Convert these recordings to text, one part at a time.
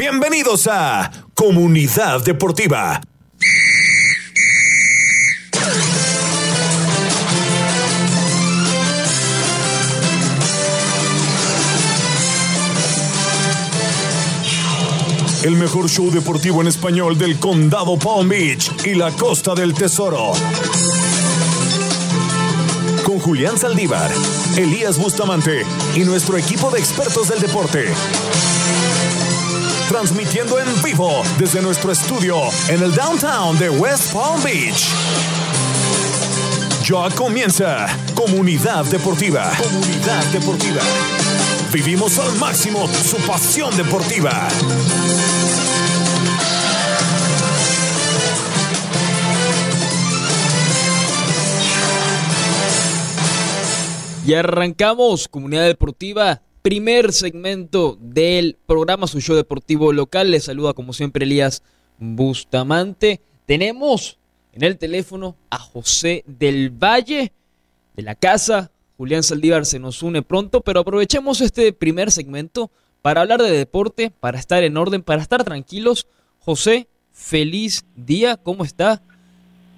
Bienvenidos a Comunidad Deportiva. El mejor show deportivo en español del condado Palm Beach y la costa del tesoro. Con Julián Saldívar, Elías Bustamante y nuestro equipo de expertos del deporte. Transmitiendo en vivo desde nuestro estudio en el downtown de West Palm Beach. Ya comienza Comunidad Deportiva. Comunidad Deportiva. Vivimos al máximo su pasión deportiva. Y arrancamos Comunidad Deportiva, primer segmento del programa Su Deportivo Local. Les saluda como siempre Elías Bustamante. Tenemos en el teléfono a José del Valle de la casa. Julián Saldívar se nos une pronto, pero aprovechemos este primer segmento para hablar de deporte, para estar en orden, para estar tranquilos. José, feliz día, ¿cómo está?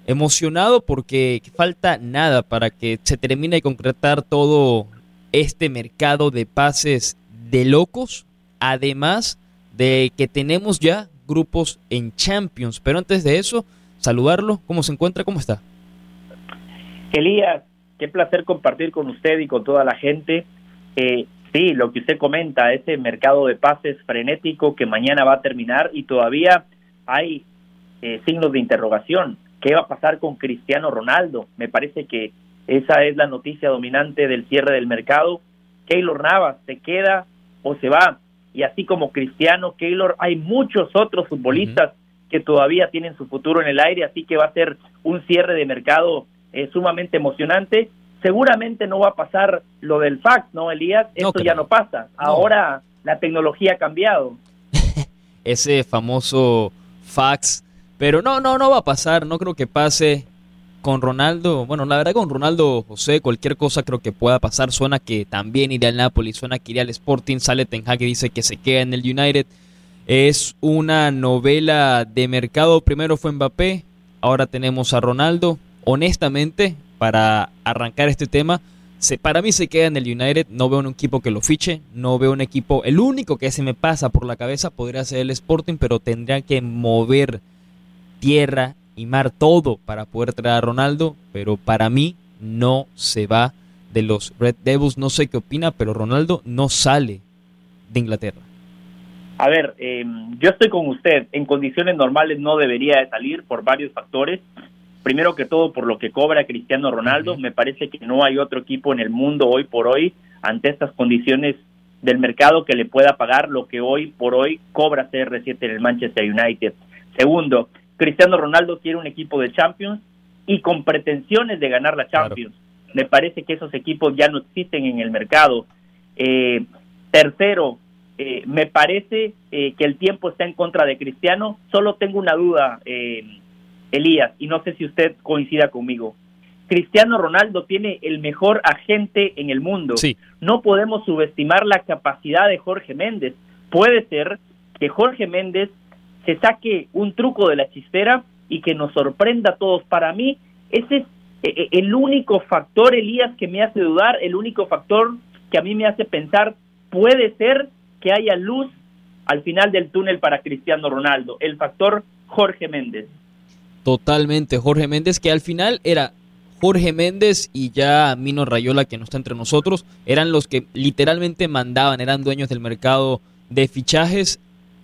emocionado porque falta nada para que se termine de concretar todo este mercado de pases de locos, además de que tenemos ya grupos en Champions. Pero antes de eso, saludarlo, ¿cómo se encuentra? ¿Cómo está? Elías, qué placer compartir con usted y con toda la gente. Eh, sí, lo que usted comenta, ese mercado de pases frenético que mañana va a terminar y todavía hay eh, signos de interrogación ¿Qué va a pasar con Cristiano Ronaldo? Me parece que esa es la noticia dominante del cierre del mercado. Keylor Navas se queda o se va. Y así como Cristiano, Keylor, hay muchos otros futbolistas que todavía tienen su futuro en el aire, así que va a ser un cierre de mercado eh, sumamente emocionante. Seguramente no va a pasar lo del fax, ¿no, Elías? Esto ya no pasa. Ahora la tecnología ha cambiado. Ese famoso fax pero no, no, no va a pasar. No creo que pase con Ronaldo. Bueno, la verdad con Ronaldo, José, cualquier cosa creo que pueda pasar. Suena que también irá al Napoli, suena que irá al Sporting. Sale Ten dice que se queda en el United. Es una novela de mercado. Primero fue Mbappé, ahora tenemos a Ronaldo. Honestamente, para arrancar este tema, para mí se queda en el United. No veo un equipo que lo fiche, no veo un equipo. El único que se me pasa por la cabeza podría ser el Sporting, pero tendría que mover tierra y mar, todo para poder traer a Ronaldo, pero para mí no se va de los Red Devils. No sé qué opina, pero Ronaldo no sale de Inglaterra. A ver, em, yo estoy con usted. En condiciones normales no debería de salir por varios factores. Primero que todo, por lo que cobra Cristiano Ronaldo. Me parece que no hay otro equipo en el mundo hoy por hoy, ante estas condiciones del mercado, que le pueda pagar lo que hoy por hoy cobra CR7 en el Manchester United. Segundo, Cristiano Ronaldo quiere un equipo de Champions y con pretensiones de ganar la Champions. Me parece que esos equipos ya no existen en el mercado. Eh, tercero, eh, me parece eh, que el tiempo está en contra de Cristiano. Solo tengo una duda, Elías, y no sé si usted coincida conmigo. Cristiano Ronaldo tiene el mejor agente en el mundo. No podemos subestimar la capacidad de Jorge Méndez. Puede ser que Jorge Méndez se saque un truco de la chistera y que nos sorprenda a todos. Para mí, ese es eh, eh, el único factor, Elías, que me hace dudar, el único factor que a mí me hace pensar, puede ser que haya luz al final del túnel para Cristiano Ronaldo, el factor Jorge Méndez. Totalmente, Jorge Méndez, que al final era Jorge Méndez y ya Mino Rayola, que no está entre nosotros, eran los que literalmente mandaban, eran dueños del mercado de fichajes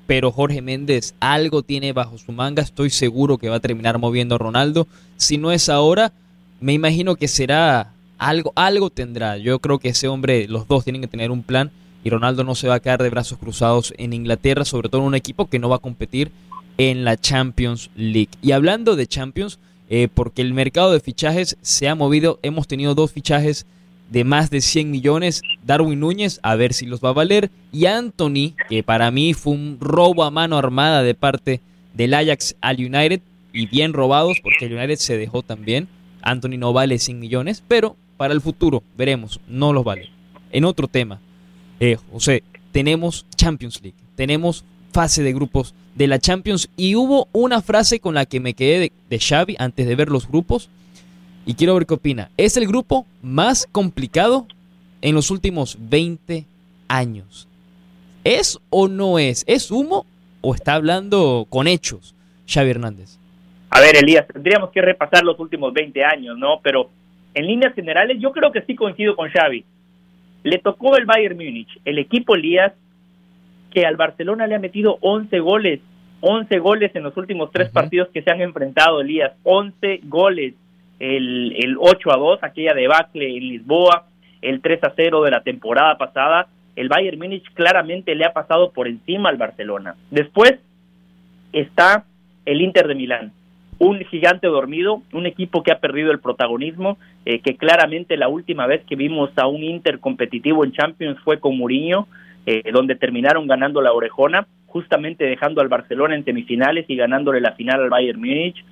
pero Jorge Méndez algo tiene bajo su manga, estoy seguro que va a terminar moviendo a Ronaldo. Si no es ahora, me imagino que será algo, algo tendrá. Yo creo que ese hombre, los dos tienen que tener un plan y Ronaldo no se va a quedar de brazos cruzados en Inglaterra, sobre todo en un equipo que no va a competir en la Champions League. Y hablando de Champions, eh, porque el mercado de fichajes se ha movido, hemos tenido dos fichajes de más de 100 millones. Darwin Núñez, a ver si los va a valer. Y Anthony, que para mí fue un robo a mano armada de parte del Ajax al United. Y bien robados, porque el United se dejó también. Anthony no vale 100 millones, pero para el futuro veremos, no los vale. En otro tema, eh, José, tenemos Champions League, tenemos fase de grupos de la Champions. Y hubo una frase con la que me quedé de, de Xavi antes de ver los grupos. Y quiero ver qué opina. Es el grupo más complicado en los últimos 20 años. ¿Es o no es? ¿Es humo o está hablando con hechos Xavi Hernández? A ver, Elías, tendríamos que repasar los últimos 20 años, ¿no? Pero en líneas generales yo creo que sí coincido con Xavi. Le tocó el Bayern Múnich, el equipo Elías, que al Barcelona le ha metido 11 goles, 11 goles en los últimos tres partidos que se han enfrentado, Elías, 11 goles. El, el 8 a 2, aquella debacle en Lisboa, el 3 a 0 de la temporada pasada, el Bayern Múnich claramente le ha pasado por encima al Barcelona. Después está el Inter de Milán, un gigante dormido, un equipo que ha perdido el protagonismo, eh, que claramente la última vez que vimos a un Inter competitivo en Champions fue con Mourinho, eh, donde terminaron ganando la orejona, justamente dejando al Barcelona en semifinales y ganándole la final al Bayern Múnich.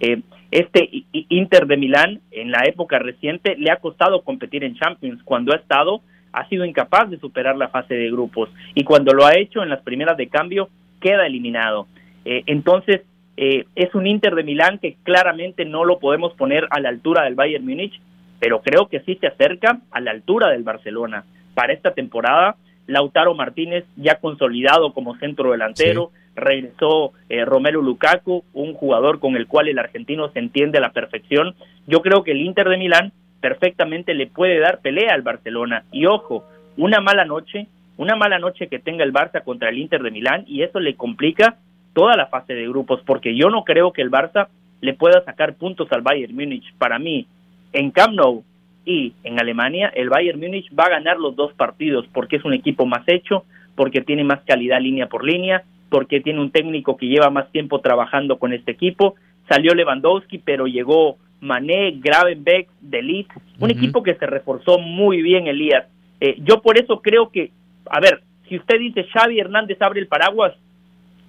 Eh, este Inter de Milán en la época reciente le ha costado competir en Champions cuando ha estado ha sido incapaz de superar la fase de grupos y cuando lo ha hecho en las primeras de cambio queda eliminado. Eh, entonces eh, es un Inter de Milán que claramente no lo podemos poner a la altura del Bayern Múnich, pero creo que sí se acerca a la altura del Barcelona. Para esta temporada, Lautaro Martínez ya consolidado como centro delantero, regresó eh, Romelu Lukaku, un jugador con el cual el argentino se entiende a la perfección. Yo creo que el Inter de Milán perfectamente le puede dar pelea al Barcelona. Y ojo, una mala noche, una mala noche que tenga el Barça contra el Inter de Milán y eso le complica toda la fase de grupos, porque yo no creo que el Barça le pueda sacar puntos al Bayern Múnich. Para mí, en Camp Nou y en Alemania, el Bayern Múnich va a ganar los dos partidos porque es un equipo más hecho, porque tiene más calidad línea por línea, porque tiene un técnico que lleva más tiempo trabajando con este equipo. Salió Lewandowski, pero llegó Mané, Gravenbeck, Delit, un equipo que se reforzó muy bien, Elías. Eh, yo por eso creo que, a ver, si usted dice Xavi Hernández abre el paraguas,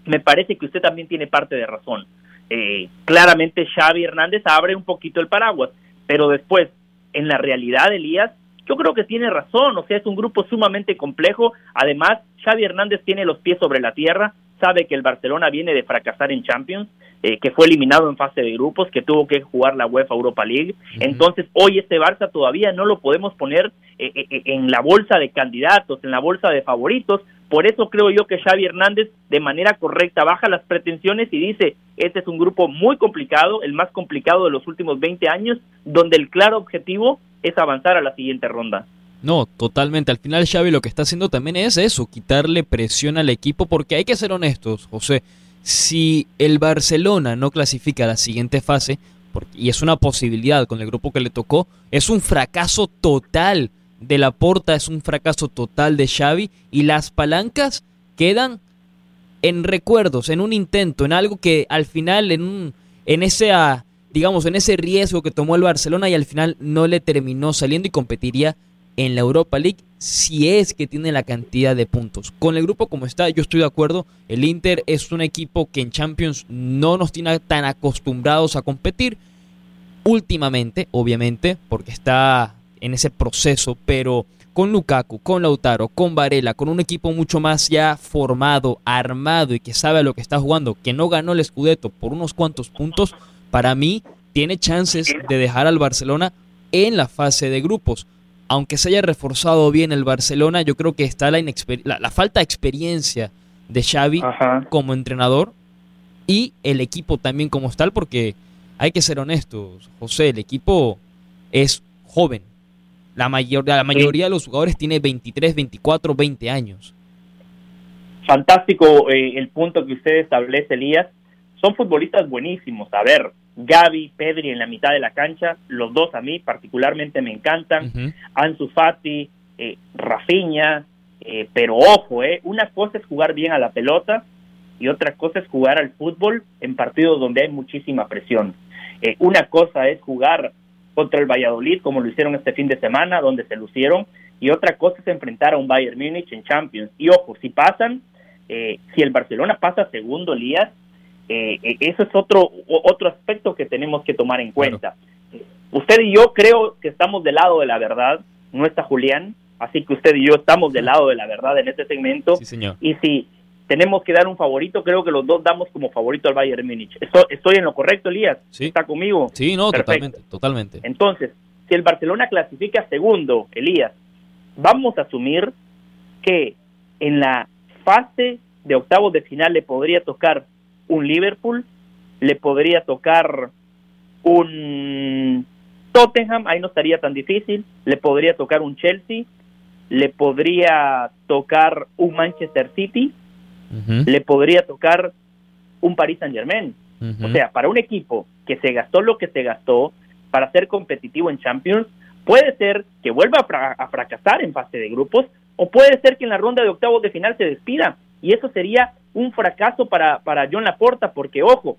me parece que usted también tiene parte de razón. Eh, claramente Xavi Hernández abre un poquito el paraguas, pero después, en la realidad, Elías, yo creo que tiene razón, o sea, es un grupo sumamente complejo. Además, Xavi Hernández tiene los pies sobre la tierra, sabe que el Barcelona viene de fracasar en Champions, eh, que fue eliminado en fase de grupos, que tuvo que jugar la UEFA Europa League. Entonces, hoy este Barça todavía no lo podemos poner eh, eh, en la bolsa de candidatos, en la bolsa de favoritos. Por eso creo yo que Xavi Hernández de manera correcta baja las pretensiones y dice, este es un grupo muy complicado, el más complicado de los últimos 20 años, donde el claro objetivo es avanzar a la siguiente ronda. No, totalmente. Al final Xavi lo que está haciendo también es eso, quitarle presión al equipo, porque hay que ser honestos, José. Si el Barcelona no clasifica a la siguiente fase, y es una posibilidad con el grupo que le tocó, es un fracaso total de la Porta, es un fracaso total de Xavi, y las palancas quedan en recuerdos, en un intento, en algo que al final, en, un, en ese, digamos, en ese riesgo que tomó el Barcelona y al final no le terminó saliendo y competiría en la Europa League si es que tiene la cantidad de puntos. Con el grupo como está, yo estoy de acuerdo. El Inter es un equipo que en Champions no nos tiene tan acostumbrados a competir. Últimamente, obviamente, porque está en ese proceso, pero con Lukaku, con Lautaro, con Varela, con un equipo mucho más ya formado, armado y que sabe a lo que está jugando, que no ganó el Scudetto por unos cuantos puntos, para mí tiene chances de dejar al Barcelona en la fase de grupos aunque se haya reforzado bien el Barcelona, yo creo que está la, la, falta de experiencia de Xavi como entrenador y el equipo también como tal, porque hay que ser honestos, José, el equipo es joven. La, mayor, la mayoría de los jugadores tiene 23, 24, 20 años. Fantástico eh, el punto que usted establece, Elías. Son futbolistas buenísimos. A ver, Gaby, Pedri en la mitad de la cancha, los dos a mí particularmente me encantan, Ansu Fati, eh, Rafinha, eh, pero ojo, eh, una cosa es jugar bien a la pelota y otra cosa es jugar al fútbol en partidos donde hay muchísima presión. Eh, una cosa es jugar contra el Valladolid, como lo hicieron este fin de semana, donde se lucieron, y otra cosa es enfrentar a un Bayern Múnich en Champions. Y ojo, si pasan, si el Barcelona pasa segundo, Elías, eh, eh, eso es otro, otro aspecto que tenemos que tomar en cuenta. Usted y yo creo que estamos del lado de la verdad, no está Julián, así que usted y yo estamos del lado de la verdad en este segmento. Y si tenemos que dar un favorito, creo que los dos damos como favorito al Bayern Múnich. Estoy, estoy en lo correcto, Elías. Sí. ¿Está conmigo? Sí, no, totalmente, totalmente. Entonces, si el Barcelona clasifica segundo, Elías, vamos a asumir que en la fase de octavos de final le podría tocar un Liverpool, le podría tocar un Tottenham, ahí no estaría tan difícil, le podría tocar un Chelsea, le podría tocar un Manchester City, le podría tocar un Paris Saint Germain. O sea, para un equipo que se gastó lo que se gastó para ser competitivo en Champions, puede ser que vuelva a, fracasar en fase de grupos o puede ser que en la ronda de octavos de final se despida. Y eso sería un fracaso para, para John Laporta, porque ojo,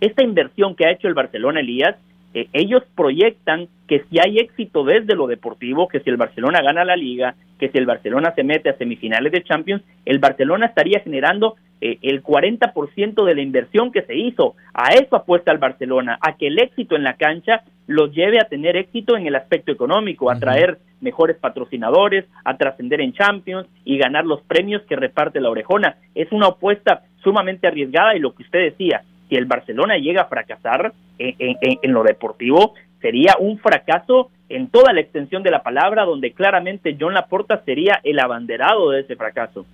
esta inversión que ha hecho el Barcelona Elías eh, ellos proyectan que si hay éxito desde lo deportivo, que si el Barcelona gana la liga, que si el Barcelona se mete a semifinales de Champions, el Barcelona estaría generando eh, el 40% de la inversión que se hizo. A eso apuesta el Barcelona, a que el éxito en la cancha los lleve a tener éxito en el aspecto económico, a traer mejores patrocinadores, a trascender en Champions y ganar los premios que reparte la orejona. Es una apuesta sumamente arriesgada y lo que usted decía, si el Barcelona llega a fracasar en, lo deportivo, sería un fracaso en toda la extensión de la palabra, donde claramente John Laporta sería el abanderado de ese fracaso.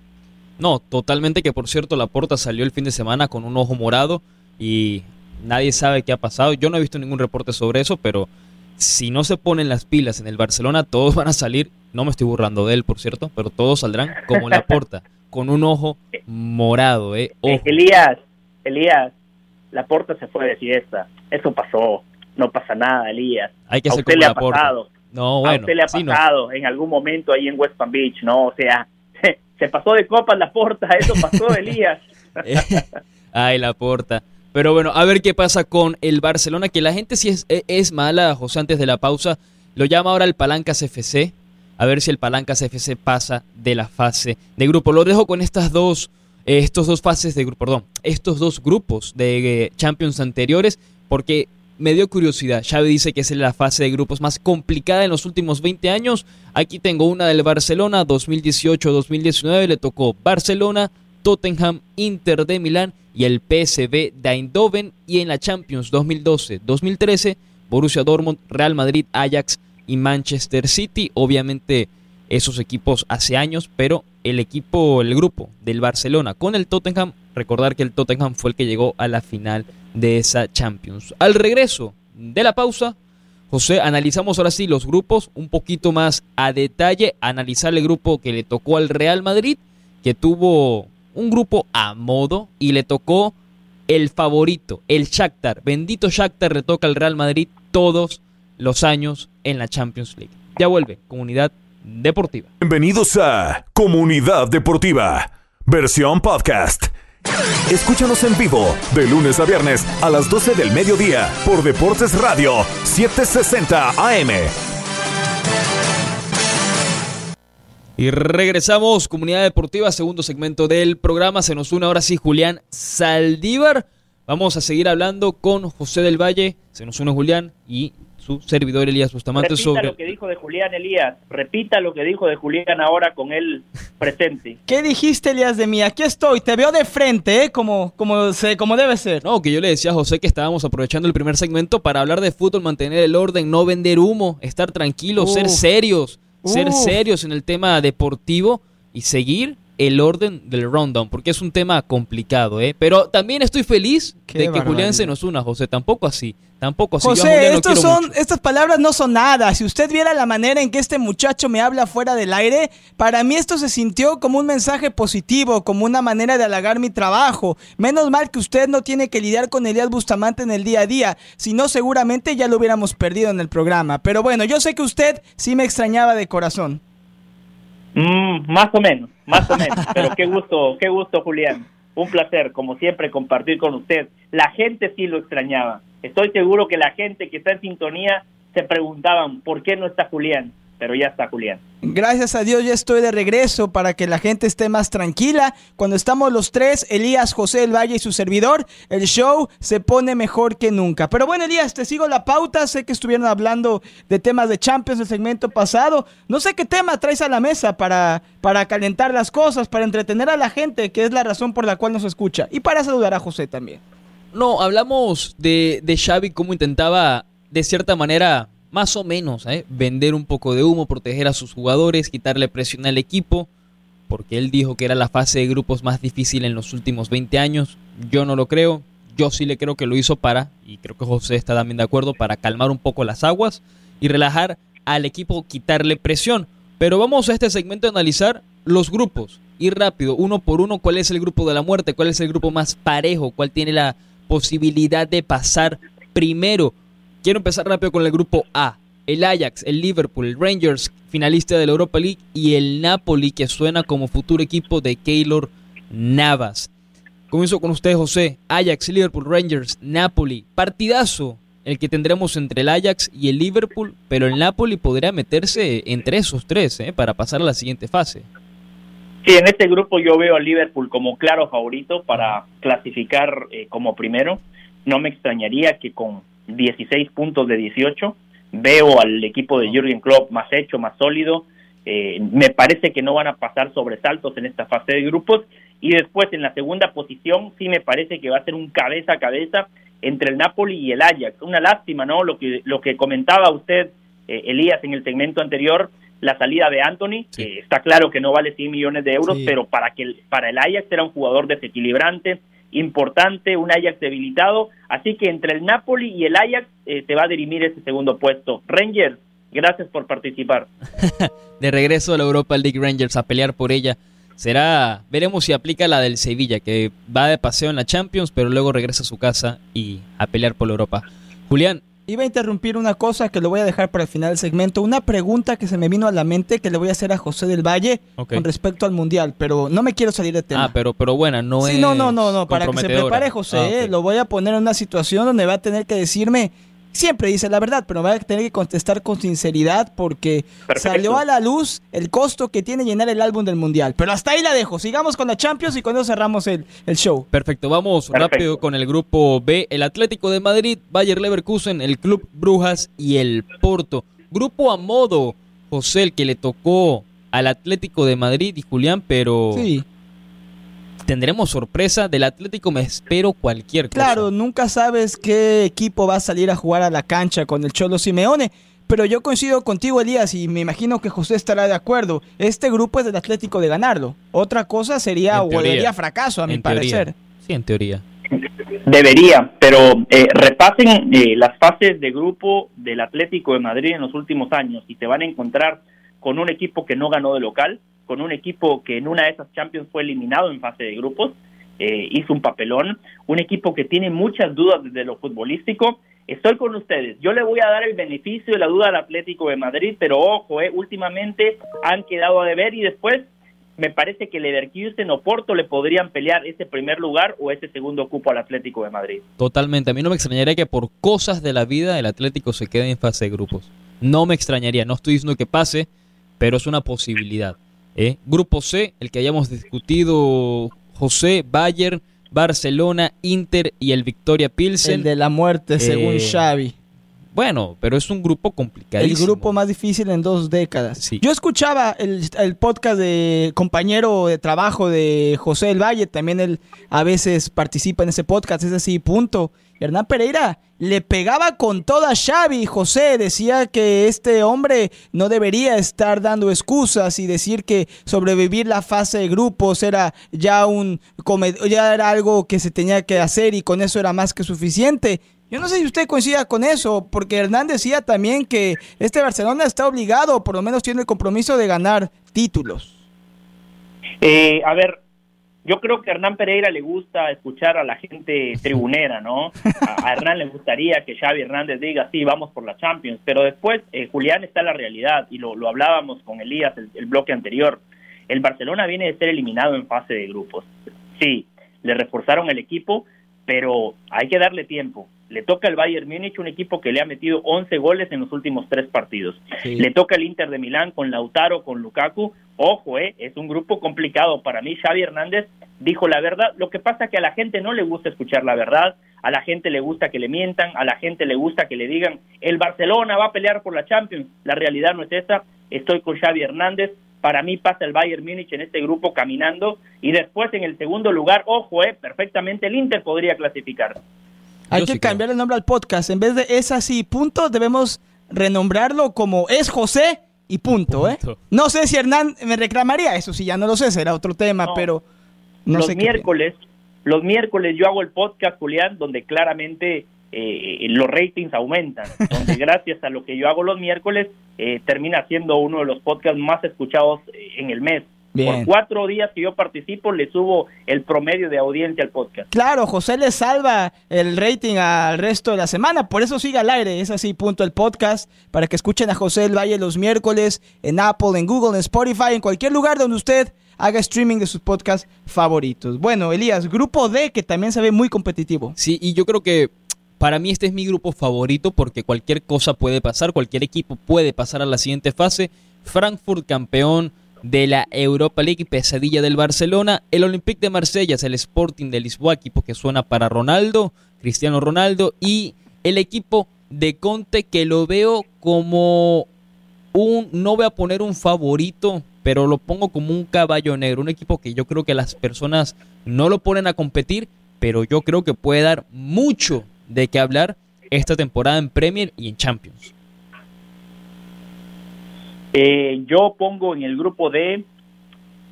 No, totalmente que por cierto Laporta salió el fin de semana con un ojo morado y nadie sabe qué ha pasado. Yo no he visto ningún reporte sobre eso, pero si no se ponen las pilas en el Barcelona, todos van a salir, no me estoy burlando de él, por cierto, pero todos saldrán como Laporta, con un ojo morado, eh. Elías, Elías, la porta se fue de fiesta. Eso pasó. No pasa nada, Elías. Hay que a usted le ha pasado. No, bueno, a usted le ha pasado en algún momento ahí en West Palm Beach, ¿no? O sea, se pasó de copas la porta, eso pasó, Elías. Ay, la porta. Pero bueno, a ver qué pasa con el Barcelona, que la gente sí es, e, es mala, José, antes de la pausa. Lo llama ahora el Palancas FC. A ver si el Palancas FC pasa de la fase de grupo. Lo dejo con estas dos estos dos fases de perdón, estos dos grupos de eh, Champions anteriores, porque me dio curiosidad. Xavi dice que es la fase de grupos más complicada en los últimos 20 años. Aquí tengo una del Barcelona 2018-2019, le tocó Barcelona, Tottenham, Inter de Milán y el PSV de Eindhoven y en la Champions 2012-2013 Borussia Dortmund, Real Madrid, Ajax y Manchester City. Obviamente esos equipos hace años, pero el equipo, el grupo del Barcelona con el Tottenham, recordar que el Tottenham fue el que llegó a la final de esa Champions. Al regreso de la pausa, José, analizamos ahora sí los grupos un poquito más a detalle, analizar el grupo que le tocó al Real Madrid, que tuvo un grupo a modo y le tocó el favorito, el Shakhtar. Bendito Shakhtar le toca al Real Madrid todos los años en la Champions League. Ya vuelve, comunidad deportiva. Bienvenidos a Comunidad Deportiva, versión podcast. Escúchanos en vivo de lunes a viernes a las 12 del mediodía por Deportes Radio 760 AM. Y regresamos, Comunidad Deportiva, segundo segmento del programa. Se nos une ahora sí Julián Saldívar. Vamos a seguir hablando con José del Valle. Se nos une Julián y su servidor Elías Bustamante Repita sobre... lo que dijo de Julián Elías, repita lo que dijo de Julián ahora con él presente. ¿Qué dijiste Elías de mí? Aquí estoy, te veo de frente, ¿eh? Como, como, se, como debe ser. No, que yo le decía a José que estábamos aprovechando el primer segmento para hablar de fútbol, mantener el orden, no vender humo, estar tranquilos, ser serios, ser serios en el tema deportivo y seguir el orden del rundown, porque es un tema complicado, ¿eh? Pero también estoy feliz de que Julián se nos una, José. Tampoco así, tampoco así. José, estos son, estas palabras no son nada. Si usted viera la manera en que este muchacho me habla fuera del aire, para mí esto se sintió como un mensaje positivo, como una manera de halagar mi trabajo. Menos mal que usted no tiene que lidiar con Elías Bustamante en el día a día, si no seguramente ya lo hubiéramos perdido en el programa. Pero bueno, yo sé que usted sí me extrañaba de corazón. Mm, más o menos, más o menos. Pero qué gusto, qué gusto, Julián. Un placer, como siempre, compartir con usted. La gente sí lo extrañaba. Estoy seguro que la gente que está en sintonía se preguntaban por qué no está Julián. Pero ya está Julián. Gracias a Dios ya estoy de regreso para que la gente esté más tranquila. Cuando estamos los tres, Elías, José El Valle y su servidor, el show se pone mejor que nunca. Pero bueno, Elías, te sigo la pauta. Sé que estuvieron hablando de temas de Champions el segmento pasado. No sé qué tema traes a la mesa para, para calentar las cosas, para entretener a la gente, que es la razón por la cual nos escucha. Y para saludar a José también. No, hablamos de, de Xavi, cómo intentaba, de cierta manera, más o menos, ¿eh? vender un poco de humo, proteger a sus jugadores, quitarle presión al equipo, porque él dijo que era la fase de grupos más difícil en los últimos 20 años. Yo no lo creo, yo sí le creo que lo hizo para, y creo que José está también de acuerdo, para calmar un poco las aguas y relajar al equipo, quitarle presión. Pero vamos a este segmento a analizar los grupos, ir rápido, uno por uno, cuál es el grupo de la muerte, cuál es el grupo más parejo, cuál tiene la posibilidad de pasar primero. Quiero empezar rápido con el grupo A. El Ajax, el Liverpool, el Rangers, finalista de la Europa League, y el Napoli, que suena como futuro equipo de Keylor Navas. Comienzo con usted, José. Ajax, Liverpool, Rangers, Napoli. Partidazo el que tendremos entre el Ajax y el Liverpool, pero el Napoli podría meterse entre esos tres ¿eh? para pasar a la siguiente fase. Sí, en este grupo yo veo al Liverpool como claro favorito para clasificar eh, como primero. No me extrañaría que con 16 puntos de 18 veo al equipo de Jürgen Klopp más hecho, más sólido. Eh, me parece que no van a pasar sobresaltos en esta fase de grupos. Y después en la segunda posición sí me parece que va a ser un cabeza a cabeza entre el Napoli y el Ajax. Una lástima, ¿no? Lo que, lo que comentaba usted, eh, Elías, en el segmento anterior, la salida de Anthony, está claro que no vale 100 millones de euros, pero para que el, para el Ajax era un jugador desequilibrante, importante, un Ajax debilitado, así que entre el Napoli y el Ajax eh, te va a dirimir ese segundo puesto. Rangers, gracias por participar. de regreso a la Europa League Rangers a pelear por ella. Será, veremos si aplica la del Sevilla, que va de paseo en la Champions, pero luego regresa a su casa y a pelear por la Europa. Julián, Iba a interrumpir una cosa que lo voy a dejar para el final del segmento. Una pregunta que se me vino a la mente que le voy a hacer a José del Valle con respecto al Mundial, pero no me quiero salir de tema. Ah, pero, pero bueno, no es. Sí, no, no, no, no. Para que se prepare José, ah, eh, lo voy a poner en una situación donde va a tener que decirme siempre dice la verdad, pero va a tener que contestar con sinceridad porque salió a la luz el costo que tiene llenar el álbum del Mundial. Pero hasta ahí la dejo. Sigamos con la Champions y con eso cerramos el, show. Perfecto, vamos rápido con el grupo B. El Atlético de Madrid, Bayer Leverkusen, el Club Brujas y el Porto. Grupo a modo, José, el que le tocó al Atlético de Madrid y Julián, pero... Sí tendremos sorpresa. Del Atlético me espero cualquier cosa. Claro, nunca sabes qué equipo va a salir a jugar a la cancha con el Cholo Simeone. Pero yo coincido contigo, Elías, y me imagino que José estará de acuerdo. Este grupo es del Atlético de ganarlo. Otra cosa sería, o volvería fracaso, a mi parecer. Sí, en teoría. Debería, pero eh, repasen eh, las fases de grupo del Atlético de Madrid en los últimos años y te van a encontrar con un equipo que no ganó de local, con un equipo que en una de esas Champions fue eliminado en fase de grupos, eh, hizo un papelón, un equipo que tiene muchas dudas desde lo futbolístico. Estoy con ustedes. Yo le voy a dar el beneficio de la duda al Atlético de Madrid, pero ojo, eh, últimamente han quedado a deber y después me parece que Leverkusen o Porto le podrían pelear ese primer lugar o ese segundo cupo al Atlético de Madrid. Totalmente. A mí no me extrañaría que por cosas de la vida el Atlético se quede en fase de grupos. No me extrañaría. No estoy diciendo que pase, pero es una posibilidad. ¿Eh? Grupo C, el que hayamos discutido, José, Bayern, Barcelona, Inter y el Victoria Pilsen. El de la muerte, según eh, Xavi. Bueno, pero es un grupo complicadísimo. El grupo más difícil en dos décadas. Yo escuchaba el, el, podcast de compañero de trabajo de José del Valle, también él a veces participa en ese podcast, es así, punto. Hernán Pereira le pegaba con toda Xavi. José decía que este hombre no debería estar dando excusas y decir que sobrevivir la fase de grupos era ya un ya era algo que se tenía que hacer y con eso era más que suficiente. Yo no sé si usted coincida con eso, porque Hernán decía también que este Barcelona está obligado, por lo menos tiene el compromiso de ganar títulos. Eh, a ver, yo creo que a Hernán Pereira le gusta escuchar a la gente tribunera, ¿no? A, Hernán le gustaría que Xavi Hernández diga, sí, vamos por la Champions, pero después, eh, Julián, está la realidad, y lo, hablábamos con Elías el, el bloque anterior. El Barcelona viene de ser eliminado en fase de grupos. Sí, le reforzaron el equipo, pero hay que darle tiempo. Le toca al Bayern Múnich, un equipo que le ha metido 11 goles en los últimos tres partidos. Le toca el Inter de Milán con Lautaro, con Lukaku. Ojo, eh, es un grupo complicado. Para mí, Xavi Hernández dijo la verdad. Lo que pasa es que a la gente no le gusta escuchar la verdad, a la gente le gusta que le mientan, a la gente le gusta que le digan, el Barcelona va a pelear por la Champions. La realidad no es esa. Estoy con Xavi Hernández. Para mí pasa el Bayern Múnich en este grupo caminando y después en el segundo lugar, ojo, eh, perfectamente el Inter podría clasificar. Hay que cambiar el nombre al podcast. En vez de es así, punto, debemos renombrarlo como es José y punto, ¿eh? No sé si Hernán me reclamaría eso, si ya no lo sé, será otro tema, pero no los miércoles, los miércoles yo hago el podcast, Julián, donde claramente eh, los ratings aumentan, donde gracias a lo que yo hago los miércoles eh, termina siendo uno de los podcasts más escuchados eh, en el mes. Por cuatro días que yo participo, le subo el promedio de audiencia al podcast. Claro, José le salva el rating al resto de la semana, por eso sigue al aire, es así, punto el podcast, para que escuchen a José el Valle los miércoles en Apple, en Google, en Spotify, en cualquier lugar donde usted haga streaming de sus podcasts favoritos. Bueno, Elías, grupo D, que también se ve muy competitivo. Sí, y yo creo que para mí este es mi grupo favorito porque cualquier cosa puede pasar, cualquier equipo puede pasar a la siguiente fase. Frankfurt campeón de la Europa League, pesadilla del Barcelona, el Olympique de Marsella, el Sporting de Lisboa, equipo que suena para Ronaldo, Cristiano Ronaldo, y el equipo de Conte que lo veo como un, no voy a poner un favorito, pero lo pongo como un caballo negro, un equipo que yo creo que las personas no lo ponen a competir, pero yo creo que puede dar mucho de qué hablar esta temporada en Premier y en Champions. Eh, yo pongo en el grupo D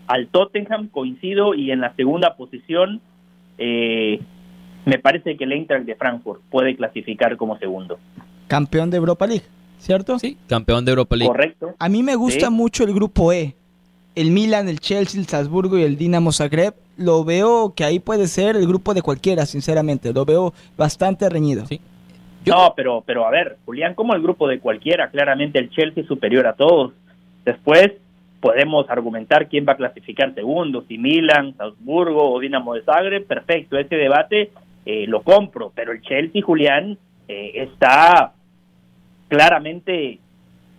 al Tottenham, coincido, y en la segunda posición eh, me parece que el Eintracht de Frankfurt puede clasificar como segundo. Campeón de Europa League, ¿cierto? Sí, campeón de Europa League. Correcto. A mí me gusta mucho el grupo E. El Milan, el Chelsea, el Salzburgo y el Dinamo Zagreb lo veo que ahí puede ser el grupo de cualquiera, sinceramente. Lo veo bastante reñido. No, pero, pero a ver, Julián, como el grupo de cualquiera, claramente el Chelsea es superior a todos. Después podemos argumentar quién va a clasificar segundo, si Milan, Salzburgo o Dinamo de Zagreb, perfecto, ese debate eh, lo compro, pero el Chelsea, Julián, eh, está claramente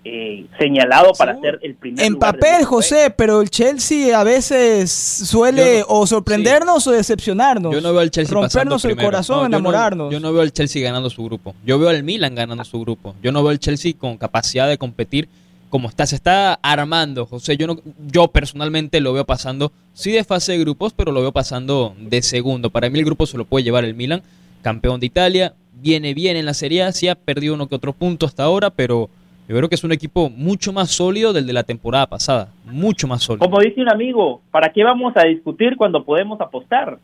eh, señalado para ser el primer. En papel, José, pero el Chelsea a veces suele o sorprendernos o decepcionarnos. Yo no veo al Chelsea rompernos el corazón, enamorarnos. Yo no, veo al Chelsea ganando su grupo. Yo veo al Milan ganando su grupo. Yo no veo al Chelsea con capacidad de competir como está. Se está armando, José. Yo no, yo personalmente lo veo pasando, sí de fase de grupos, pero lo veo pasando de segundo. Para mí el grupo se lo puede llevar el Milan, campeón de Italia. Viene bien en la Serie A, sí ha perdido uno que otro punto hasta ahora, pero yo creo que es un equipo mucho más sólido del de la temporada pasada, mucho más sólido. Como dice un amigo, ¿para qué vamos a discutir cuando podemos apostar?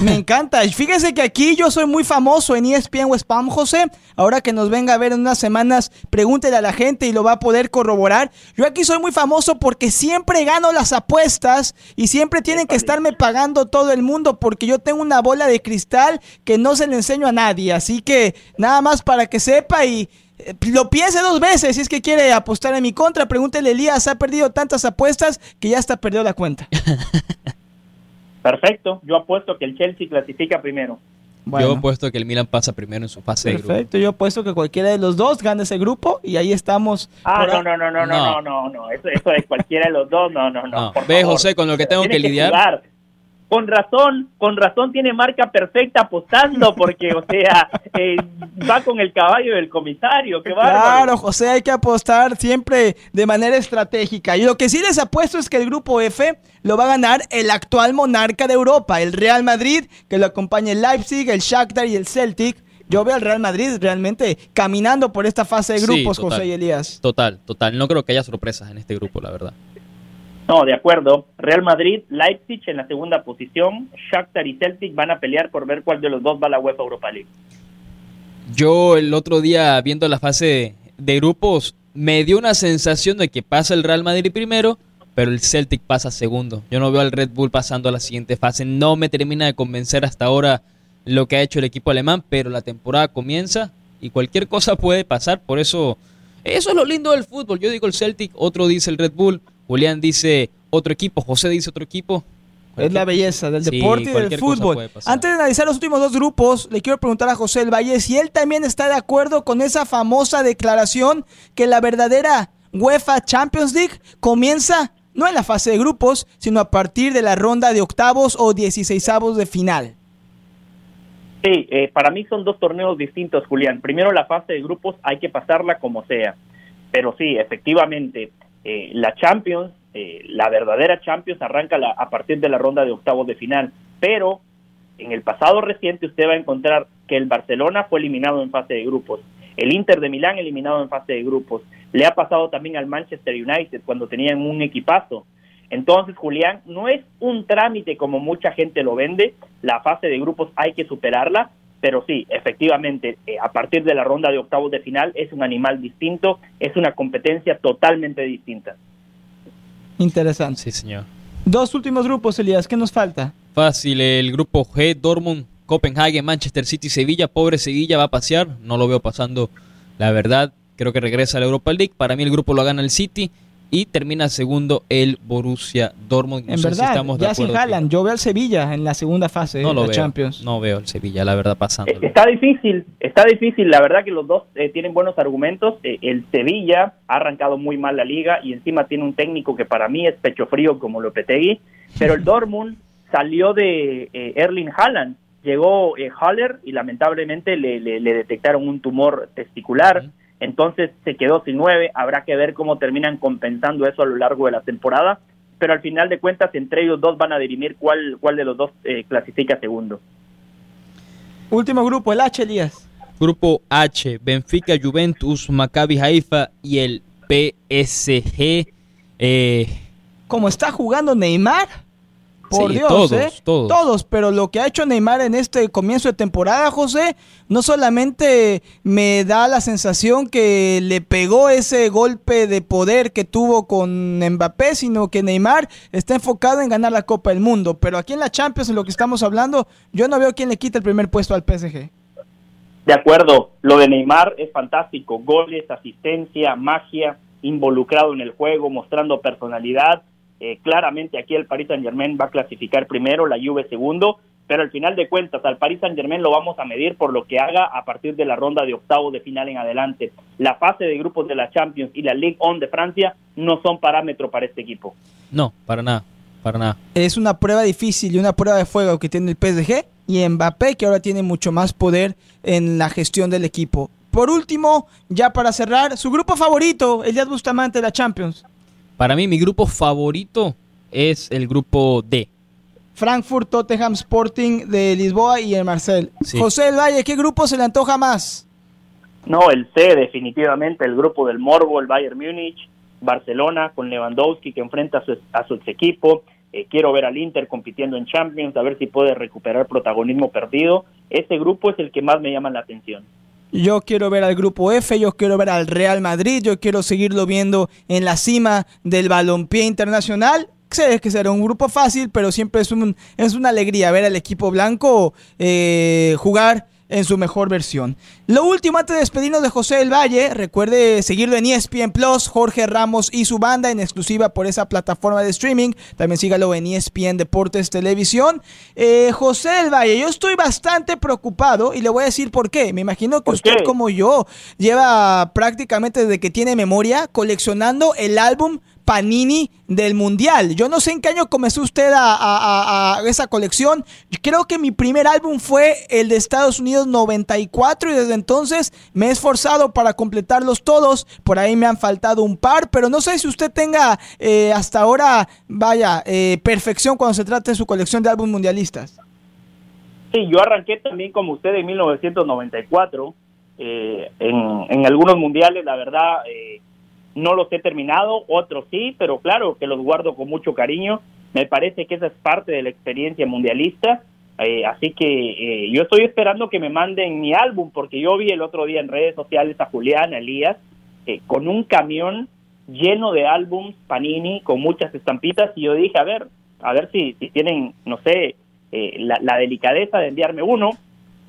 Me encanta. Fíjese que aquí yo soy muy famoso en ESPN o Spam, José. Ahora que nos venga a ver en unas semanas, pregúntele a la gente y lo va a poder corroborar. Yo aquí soy muy famoso porque siempre gano las apuestas y siempre tienen que estarme pagando todo el mundo porque yo tengo una bola de cristal que no se le enseño a nadie. Así que nada más para que sepa y lo piense dos veces si es que quiere apostar en mi contra. Pregúntele, Elías, ha perdido tantas apuestas que ya está perdió la cuenta. Perfecto, yo apuesto que el Chelsea clasifica primero. Yo apuesto que el Milan pasa primero en su fase Perfecto, de grupo. yo apuesto que cualquiera de los dos gane ese grupo y ahí estamos. Ah, no, no, no, no, no, no, no, eso, eso de cualquiera de los dos, no, no, no. Ve, José, con lo que tengo que, lidiar con razón, con razón tiene marca perfecta apostando, porque, o sea, eh, va con el caballo del comisario, qué Claro, José, hay que apostar siempre de manera estratégica. Y lo que sí les apuesto es que el grupo F lo va a ganar el actual monarca de Europa, el Real Madrid, que lo acompaña el Leipzig, el Shakhtar y el Celtic. Yo veo al Real Madrid realmente caminando por esta fase de grupos, José y Elías. Total, total. No creo que haya sorpresas en este grupo, la verdad. No, de acuerdo. Real Madrid, Leipzig en la segunda posición, Shakhtar y Celtic van a pelear por ver cuál de los dos va a la UEFA Europa League. Yo el otro día viendo la fase de grupos me dio una sensación de que pasa el Real Madrid primero, pero el Celtic pasa segundo. Yo no veo al Red Bull pasando a la siguiente fase. No me termina de convencer hasta ahora lo que ha hecho el equipo alemán, pero la temporada comienza y cualquier cosa puede pasar. Por eso, eso es lo lindo del fútbol. Yo digo el Celtic, otro dice el Red Bull. Julián dice otro equipo, José dice otro equipo. Es la belleza del deporte y del fútbol. Antes de analizar los últimos dos grupos, le quiero preguntar a José El Valle si él también está de acuerdo con esa famosa declaración que la verdadera UEFA Champions League comienza no en la fase de grupos, sino a partir de la ronda de octavos o dieciséisavos de final. Sí, eh, para mí son dos torneos distintos, Julián. Primero la fase de grupos hay que pasarla como sea, pero sí, efectivamente, eh, la Champions, eh, la verdadera Champions arranca a partir de la ronda de octavos de final, pero en el pasado reciente usted va a encontrar que el Barcelona fue eliminado en fase de grupos, el Inter de Milán eliminado en fase de grupos, le ha pasado también al Manchester United cuando tenían un equipazo. Entonces, Julián, no es un trámite como mucha gente lo vende, la fase de grupos hay que superarla, pero sí, efectivamente, eh, a partir de la ronda de octavos de final es un animal distinto, es una competencia totalmente distinta. Interesante. Sí, señor. Dos últimos grupos, Elías, ¿qué nos falta? Fácil, el grupo G, Dortmund, Copenhague, Manchester City, Sevilla. Pobre Sevilla va a pasear, no lo veo pasando, la verdad. Creo que regresa a la Europa League. Para mí el grupo lo gana el City y termina segundo el Borussia Dortmund. en verdad, ya sin Haaland, yo veo al Sevilla en la segunda fase de la Champions. No veo al Sevilla, la verdad, pasando. Eh, está difícil, está difícil. La verdad que los dos eh, tienen buenos argumentos. Eh, el Sevilla ha arrancado muy mal la liga y encima tiene un técnico que para mí es pecho frío como Lopetegui. Pero el Dortmund salió de Erling Haaland. Llegó Haller y lamentablemente le, detectaron un tumor testicular entonces se quedó sin nueve, habrá que ver cómo terminan compensando eso a lo largo de la temporada, pero al final de cuentas entre ellos dos van a dirimir cuál, cuál de los dos eh, clasifica segundo. Último grupo, el H, Elías. Grupo H, Benfica, Juventus, Maccabi Haifa y el PSG. Eh, ¿Cómo está jugando Neymar? Por Dios, todos, ¿eh? todos. Todos, pero lo que ha hecho Neymar en este comienzo de temporada, José, no solamente me da la sensación que le pegó ese golpe de poder que tuvo con Mbappé, sino que Neymar está enfocado en ganar la Copa del Mundo. Pero aquí en la Champions, en lo que estamos hablando, yo no veo quién le quita el primer puesto al PSG. De acuerdo, lo de Neymar es fantástico, goles, asistencia, magia, involucrado en el juego, mostrando personalidad eh, claramente aquí el Paris Saint Germain va a clasificar primero, la Juve segundo, pero al final de cuentas al Paris Saint Germain lo vamos a medir por lo que haga a partir de la ronda de octavo de final en adelante. La fase de grupos de la Champions y la Ligue 1 de Francia no son parámetro para este equipo. No, para nada, para nada. Es una prueba difícil y una prueba de fuego que tiene el PSG y Mbappé que ahora tiene mucho más poder en la gestión del equipo. Por último, ya para cerrar, su grupo favorito, el Elías Bustamante de la Champions. Para mí, mi grupo favorito es el grupo D. Frankfurt, Tottenham Sporting de Lisboa y el Marcel. José El Valle, ¿qué grupo se le antoja más? No, el C, definitivamente, el grupo del Morbo, el Bayern Múnich, Barcelona con Lewandowski que enfrenta a su, a su equipo. Eh, quiero ver al Inter compitiendo en Champions, a ver si puede recuperar protagonismo perdido. Ese grupo es el que más me llama la atención. Yo quiero ver al grupo F, yo quiero ver al Real Madrid, yo quiero seguirlo viendo en la cima del balompié internacional. Sé que será un grupo fácil, pero siempre es, un, es una alegría ver al equipo blanco eh, jugar en su mejor versión. Lo último antes de despedirnos de José del Valle, recuerde seguirlo en ESPN Plus, Jorge Ramos y su banda en exclusiva por esa plataforma de streaming. También sígalo en ESPN Deportes Televisión. Eh, José del Valle, yo estoy bastante preocupado y le voy a decir por qué. Me imagino que usted como yo lleva prácticamente desde que tiene memoria coleccionando el álbum Panini del Mundial. Yo no sé en qué año comenzó usted a, esa colección. creo que mi primer álbum fue el de Estados Unidos 94 y desde entonces me he esforzado para completarlos todos. Por ahí me han faltado un par, pero no sé si usted tenga eh, hasta ahora, vaya, eh, perfección cuando se trata de su colección de álbumes mundialistas. Sí, yo arranqué también como usted en 1994. Eh, en, en algunos mundiales, la verdad, no los he terminado, otros sí, pero claro que los guardo con mucho cariño. Me parece que esa es parte de la experiencia mundialista. Eh, así que eh, yo estoy esperando que me manden mi álbum, porque yo vi el otro día en redes sociales a Julián Elías eh, con un camión lleno de álbums Panini con muchas estampitas y yo dije, a ver, a ver si, si tienen, no sé, la, la delicadeza de enviarme uno.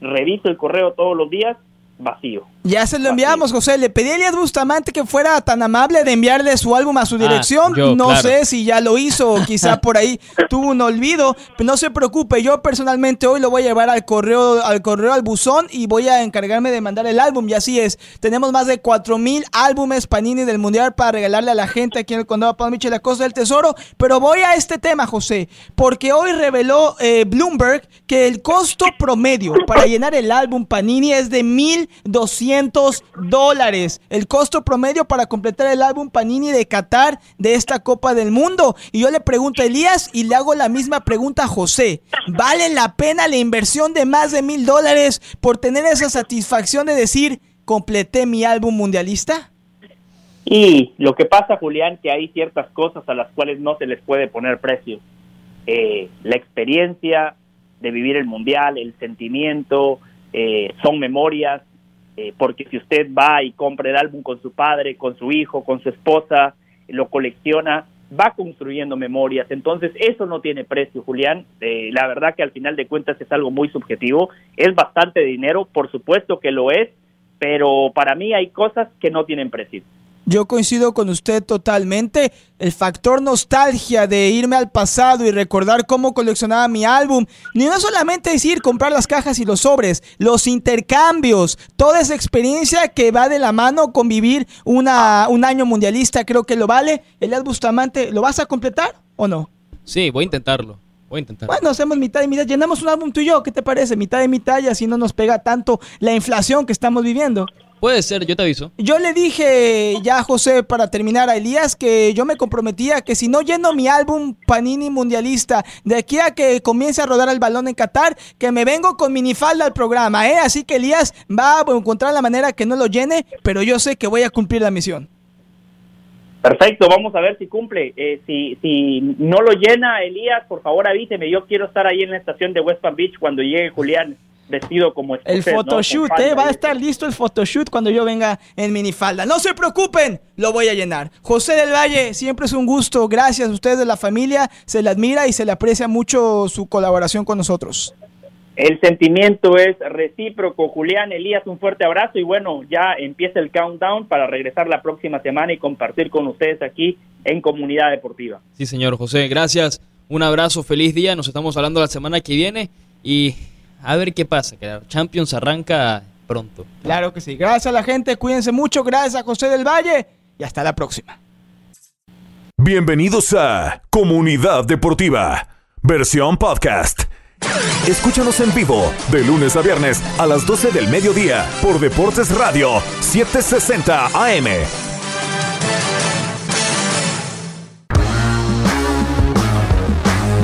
Reviso el correo todos los días, vacío Ya se lo enviamos, José. Le pedí a Elías Bustamante que fuera tan amable de enviarle su álbum a su dirección. no sé si ya lo hizo o quizá por ahí tuvo un olvido. Pero no se preocupe, yo personalmente hoy lo voy a llevar al correo, al correo al buzón y voy a encargarme de mandar el álbum. Y así es. Tenemos más de 4000 álbumes Panini del Mundial para regalarle a la gente aquí en el condado de Palm Beach la Costa del Tesoro. Pero voy a este tema, José, porque hoy reveló eh, Bloomberg que el costo promedio para llenar el álbum Panini es de 1200 dólares. El costo promedio para completar el álbum Panini de Qatar de esta Copa del Mundo. Y yo le pregunto a Elías y le hago la misma pregunta a José. ¿Vale la pena la inversión de más de mil dólares por tener esa satisfacción de decir, completé mi álbum mundialista? Y lo que pasa, Julián, que hay ciertas cosas a las cuales no se les puede poner precio. Eh, la experiencia de vivir el mundial, el sentimiento, eh, son memorias, eh, porque si usted va y compra el álbum con su padre, con su hijo, con su esposa, lo colecciona, va construyendo memorias. Entonces, eso no tiene precio, Julián. Eh, la verdad que al final de cuentas es algo muy subjetivo. Es bastante dinero, por supuesto que lo es, pero para mí hay cosas que no tienen precio. Yo coincido con usted totalmente. El factor nostalgia de irme al pasado y recordar cómo coleccionaba mi álbum. Ni no solamente decir comprar las cajas y los sobres, los intercambios, toda esa experiencia que va de la mano con vivir una, un año mundialista, creo que lo vale. Elias Bustamante, ¿lo vas a completar o no? Sí, voy a intentarlo. Voy a intentar. Bueno, hacemos mitad y mitad. Llenamos un álbum tú y yo. ¿Qué te parece? Mitad y mitad y así no nos pega tanto la inflación que estamos viviendo. Puede ser, yo te aviso. Yo le dije ya, José, para terminar a Elías, que yo me comprometía que si no lleno mi álbum Panini Mundialista de aquí a que comience a rodar el balón en Qatar, que me vengo con minifalda al programa, ¿eh? Así que Elías va a encontrar la manera que no lo llene, pero yo sé que voy a cumplir la misión. Perfecto, vamos a ver si cumple. Eh, si, si no lo llena Elías, por favor avíseme. Yo quiero estar ahí en la estación de West Palm Beach cuando llegue Julián vestido como El photoshoot, ¿eh? Va a estar listo el photoshoot cuando yo venga en minifalda. No se preocupen, lo voy a llenar. José del Valle, siempre es un gusto. Gracias a ustedes de la familia. Se le admira y se le aprecia mucho su colaboración con nosotros. El sentimiento es recíproco. Julián, Elías, un fuerte abrazo y bueno, ya empieza el countdown para regresar la próxima semana y compartir con ustedes aquí en Comunidad Deportiva. Sí, señor José, gracias. Un abrazo, feliz día. Nos estamos hablando la semana que viene y a ver qué pasa, que la Champions arranca pronto. Claro que sí. Gracias a la gente, cuídense mucho, gracias a José del Valle y hasta la próxima. Bienvenidos a Comunidad Deportiva, versión podcast. Escúchanos en vivo de lunes a viernes a las 12 del mediodía por Deportes Radio 760 AM.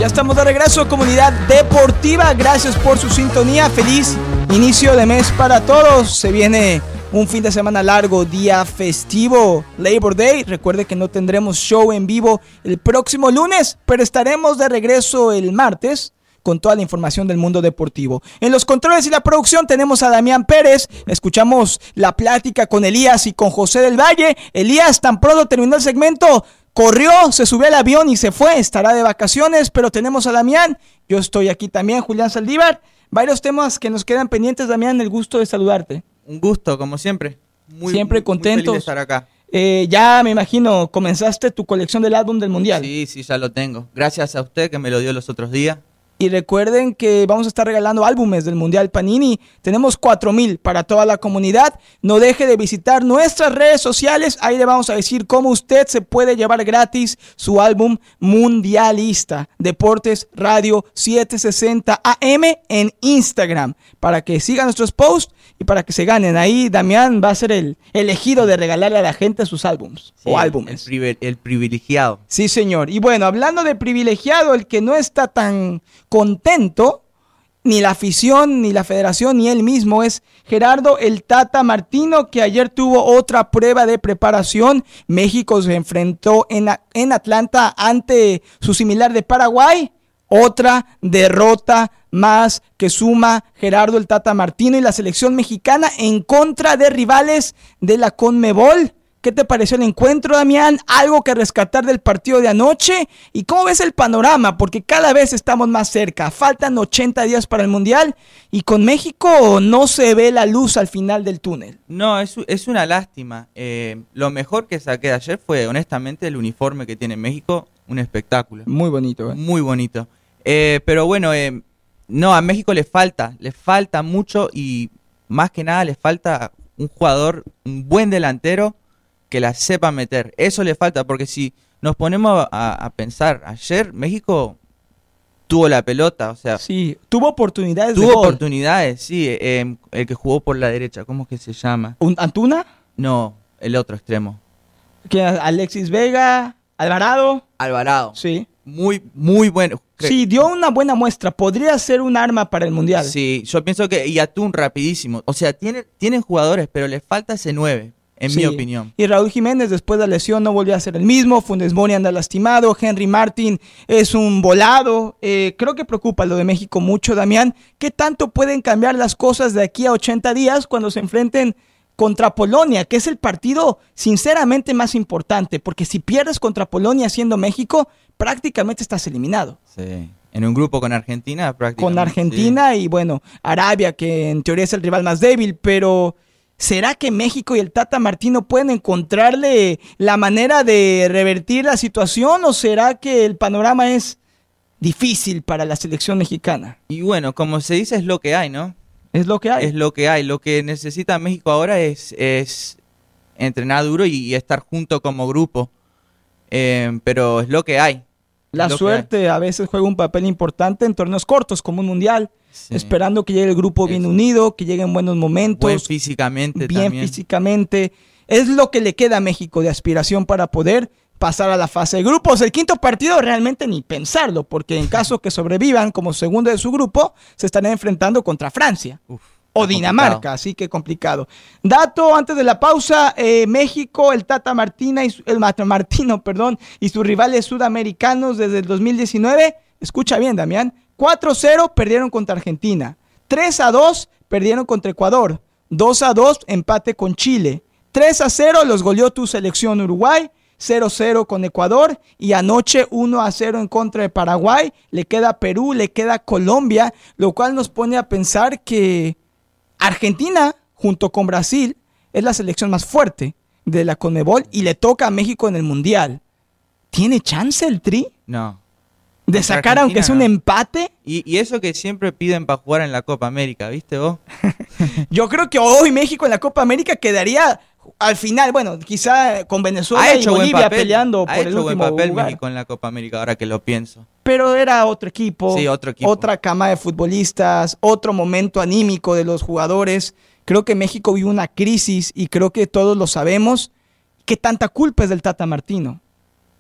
Ya estamos de regreso, comunidad deportiva. Gracias por su sintonía. Feliz inicio de mes para todos. Se viene un fin de semana largo, día festivo, Labor Day. Recuerde que no tendremos show en vivo el próximo lunes, pero estaremos de regreso el martes con toda la información del mundo deportivo. En los controles y la producción tenemos a Damián Pérez. Escuchamos la plática con Elías y con José del Valle. Elías, tan pronto terminó el segmento, corrió, se subió al avión y se fue. Estará de vacaciones, pero tenemos a Damián. Yo estoy aquí también, Julián Saldívar. Varios temas que nos quedan pendientes, Damián. El gusto de saludarte. Un gusto, como siempre. Muy, siempre contento estar acá. Eh, ya me imagino, comenzaste tu colección del álbum del Mundial. Sí, sí, ya lo tengo. Gracias a usted que me lo dio los otros días. Y recuerden que vamos a estar regalando álbumes del Mundial Panini. Tenemos 4000 para toda la comunidad. No deje de visitar nuestras redes sociales. Ahí le vamos a decir cómo usted se puede llevar gratis su álbum mundialista. Deportes Radio 760 AM en Instagram. Para que sigan nuestros posts y para que se ganen. Ahí Damián va a ser el elegido de regalarle a la gente sus álbums o álbumes. El, el privilegiado. Sí, señor. Y bueno, hablando de privilegiado, el que no está tan contento, ni la afición, ni la federación, ni él mismo, es Gerardo el Tata Martino, que ayer tuvo otra prueba de preparación. México se enfrentó en, en Atlanta ante su similar de Paraguay. Otra derrota más que suma Gerardo el Tata Martino y la selección mexicana en contra de rivales de la Conmebol. ¿Qué te pareció el encuentro, Damián? ¿Algo que rescatar del partido de anoche? ¿Y cómo ves el panorama? Porque cada vez estamos más cerca. Faltan 80 días para el Mundial y con México no se ve la luz al final del túnel. No, es, es una lástima. Eh, lo mejor que saqué de ayer fue, honestamente, el uniforme que tiene México. Un espectáculo. Muy bonito. ¿eh? Muy bonito. Eh, pero bueno, eh, no, a México le falta. Le falta mucho y más que nada le falta un jugador, un buen delantero que la sepa meter. Eso le falta, porque si nos ponemos a, pensar, ayer México tuvo la pelota, o sea... Sí, tuvo oportunidades Tuvo oportunidades, sí, em, el que jugó por la derecha, ¿cómo es que se llama? ¿Un, ¿Antuna? No, el otro extremo. ¿Quién? Alexis Vega, Alvarado. Alvarado. Sí. Muy, muy bueno. Sí, dio una buena muestra. Podría ser un arma para el Mundial. Sí, yo pienso que... Y Atún rapidísimo. O sea, tiene, tienen jugadores, pero le falta ese 9 en mi opinión. Y Raúl Jiménez después de la lesión no volvió a ser el mismo, Fundes Mori anda lastimado, Henry Martin es un volado, eh, creo que preocupa lo de México mucho, Damián. ¿Qué tanto pueden cambiar las cosas de aquí a 80 días cuando se enfrenten contra Polonia, que es el partido sinceramente más importante? Porque si pierdes contra Polonia siendo México, prácticamente estás eliminado. Sí. En un grupo con Argentina, prácticamente. Con Argentina y bueno, Arabia, que en teoría es el rival más débil, pero ¿Será que México y el Tata Martino pueden encontrarle la manera de revertir la situación o será que el panorama es difícil para la selección mexicana? Y bueno, como se dice, es lo que hay, ¿no? Es lo que hay. Es lo que hay. Lo que necesita México ahora es, es entrenar duro y, estar junto como grupo. Eh, pero es lo que hay. La suerte a veces juega un papel importante en torneos cortos como un mundial esperando que llegue el grupo bien unido, que lleguen buenos momentos. Buen físicamente. Bien físicamente. Es lo que le queda a México de aspiración para poder pasar a la fase de grupos. El quinto partido realmente ni pensarlo, porque en caso que sobrevivan como segundo de su grupo, se estarán enfrentando contra Francia. O Dinamarca, así que complicado. Dato antes de la pausa, eh, México, el Tata Martina y el Martino, perdón, y sus rivales sudamericanos desde el 2019. Escucha bien, Damián, 4-0 perdieron contra Argentina. 3-2 perdieron contra Ecuador. 2-2 empate con Chile. 3-0 los goleó tu selección Uruguay. 0-0 con Ecuador y anoche 1-0 en contra de Paraguay. Le queda Perú, le queda Colombia, lo cual nos pone a pensar que Argentina, junto con Brasil, es la selección más fuerte de la Conmebol y le toca a México en el Mundial. ¿Tiene chance el Tri? No de sacar aunque sea un empate. Y, eso que siempre piden para jugar en la Copa América, ¿viste vos? Yo creo que hoy México en la Copa América quedaría al final, bueno, quizá con Venezuela y Bolivia peleando por el último buen papel México en la Copa América, ahora que lo pienso. Pero era otro equipo, sí, otro equipo, otra cama de futbolistas, otro momento anímico de los jugadores. Creo que México vive una crisis y creo que todos lo sabemos. Que tanta culpa es del Tata Martino.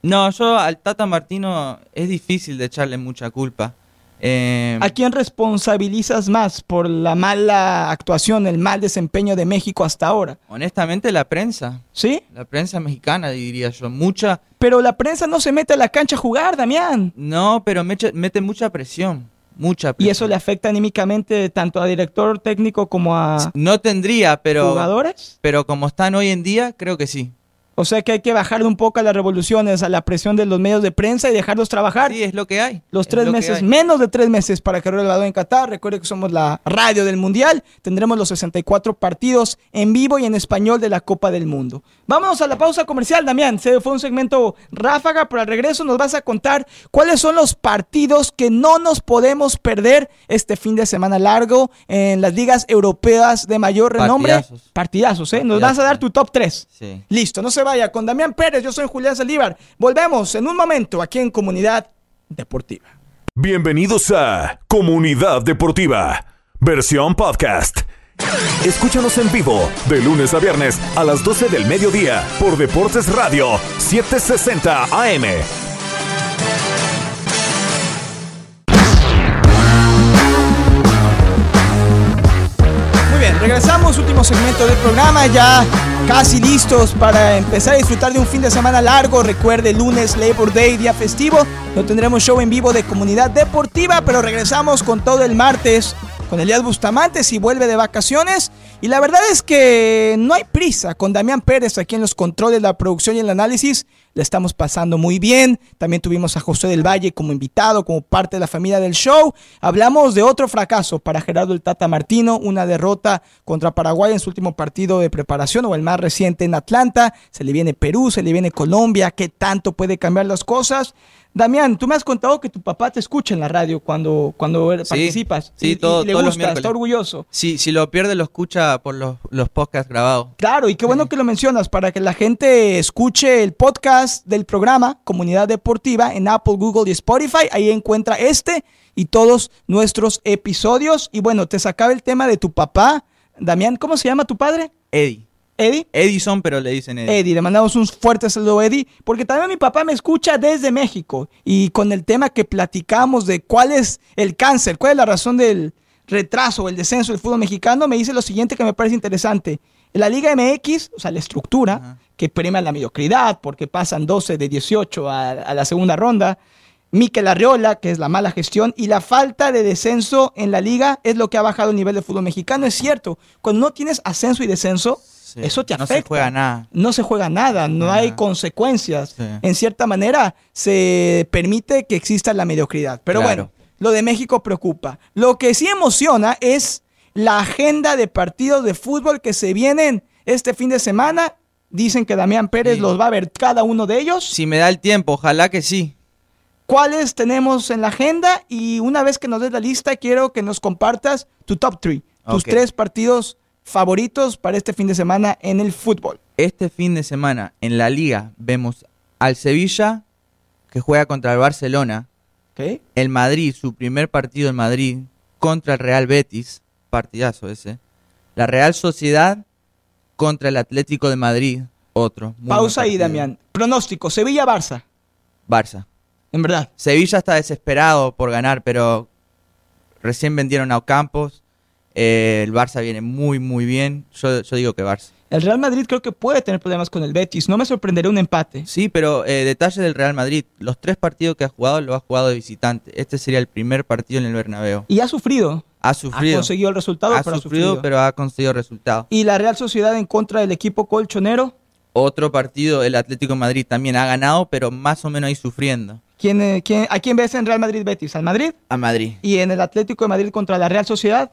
No, yo al Tata Martino es difícil de echarle mucha culpa. Eh, ¿A quién responsabilizas más por la mala actuación, el mal desempeño de México hasta ahora? Honestamente, la prensa. ¿Sí? La prensa mexicana, diría yo. Mucha. Pero la prensa no se mete a la cancha a jugar, Damián. No, pero mete, mete mucha presión. Mucha presión. ¿Y eso le afecta anímicamente tanto a director técnico como a. No tendría, pero. ¿Jugadores? Pero como están hoy en día, creo que sí. O sea que hay que bajarle un poco a las revoluciones, a la presión de los medios de prensa y dejarlos trabajar. Sí, es lo que hay. Los tres meses, menos de tres meses para que el balón en Qatar. Recuerde que somos la radio del Mundial. Tendremos los 64 partidos en vivo y en español de la Copa del Mundo. Vámonos a la pausa comercial, Damián. Se fue un segmento ráfaga, pero al regreso nos vas a contar cuáles son los partidos que no nos podemos perder este fin de semana largo en las ligas europeas de mayor renombre. Partidazos. Partidazos, ¿eh? Nos vas a dar tu top 3. Sí. Listo, no se vaya con Damián Pérez. Yo soy Julián Saldívar. Volvemos en un momento aquí en Comunidad Deportiva. Bienvenidos a Comunidad Deportiva, versión podcast. Escúchanos en vivo de lunes a viernes a las 12 del mediodía por Deportes Radio 760 AM. Regresamos, último segmento del programa, ya casi listos para empezar a disfrutar de un fin de semana largo. Recuerde, lunes Labor Day, día festivo, no tendremos show en vivo de comunidad deportiva, pero regresamos con todo el martes con Elías Bustamante si vuelve de vacaciones. Y la verdad es que no hay prisa. Con Damián Pérez aquí en los controles, la producción y el análisis, le estamos pasando muy bien. También tuvimos a José del Valle como invitado, como parte de la familia del show. Hablamos de otro fracaso para Gerardo el Tata Martino, una derrota contra Paraguay en su último partido de preparación o el más reciente en Atlanta. Se le viene Perú, se le viene Colombia. ¿Qué tanto puede cambiar las cosas? Damián, tú me has contado que tu papá te escucha en la radio cuando, cuando participas. Sí, y, todo, y le todos gusta, está orgulloso. Sí, si lo pierde lo escucha por los, los podcasts grabados. Claro, y qué bueno que lo mencionas para que la gente escuche el podcast del programa Comunidad Deportiva en Apple, Google y Spotify. Ahí encuentra este y todos nuestros episodios. Y bueno, te sacaba el tema de tu papá. Damián, ¿cómo se llama tu padre? Eddie. Eddie. Edison, pero le dicen Eddie. Eddie, le mandamos un fuerte saludo a Eddie, porque también mi papá me escucha desde México y con el tema que platicamos de cuál es el cáncer, cuál es la razón del retraso el descenso del fútbol mexicano, me dice lo siguiente que me parece interesante. En la Liga MX, o sea, la estructura Ajá. Que premia la mediocridad porque pasan 12 de 18 a, a la segunda ronda, Mikel Arriola, que es la mala gestión, y la falta de descenso en la liga es lo que ha bajado el nivel del fútbol mexicano. Es cierto, cuando no tienes ascenso y descenso, Sí, eso te no afecta se juega nada. no se juega nada, no hay consecuencias. Sí. En cierta manera, se permite que exista la mediocridad. Pero Claro. bueno, lo de México preocupa. Lo que sí emociona es la agenda de partidos de fútbol que se vienen este fin de semana. Dicen que Damián Pérez Sí. los va a ver cada uno de ellos. Si me da el tiempo, ojalá que sí. ¿Cuáles tenemos en la agenda? Y una vez que nos des la lista, quiero que nos compartas tu top 3, tus tres partidos favoritos para este fin de semana en el fútbol. Este fin de semana en la liga vemos al Sevilla que juega contra el Barcelona, el Madrid, su primer partido en Madrid contra el Real Betis, partidazo ese. La Real Sociedad contra el Atlético de Madrid, otro. Pausa ahí. Damián. Pronóstico, Sevilla-Barça, Barça. en verdad. Sevilla está desesperado por ganar, pero recién vendieron a Ocampos. Eh, el Barça viene muy, muy bien. Yo, yo digo que Barça. El Real Madrid creo que puede tener problemas con el Betis. No me sorprendería un empate. Sí, pero eh, detalle del Real Madrid. Los tres partidos que ha jugado lo ha jugado de visitante. Este sería el primer partido en el Bernabéu. Y ha sufrido. Ha Ha sufrido. conseguido el resultado, ha pero sufrido, ha sufrido. pero ha conseguido resultado. Y la Real Sociedad en contra del equipo colchonero. Otro partido, el Atlético de Madrid también ha ganado, pero más o menos ahí sufriendo. ¿Quién, eh, quién- ¿A quién ves en Real Madrid-Betis? ¿Al Madrid? A Madrid. Y en el Atlético de Madrid contra la Real Sociedad.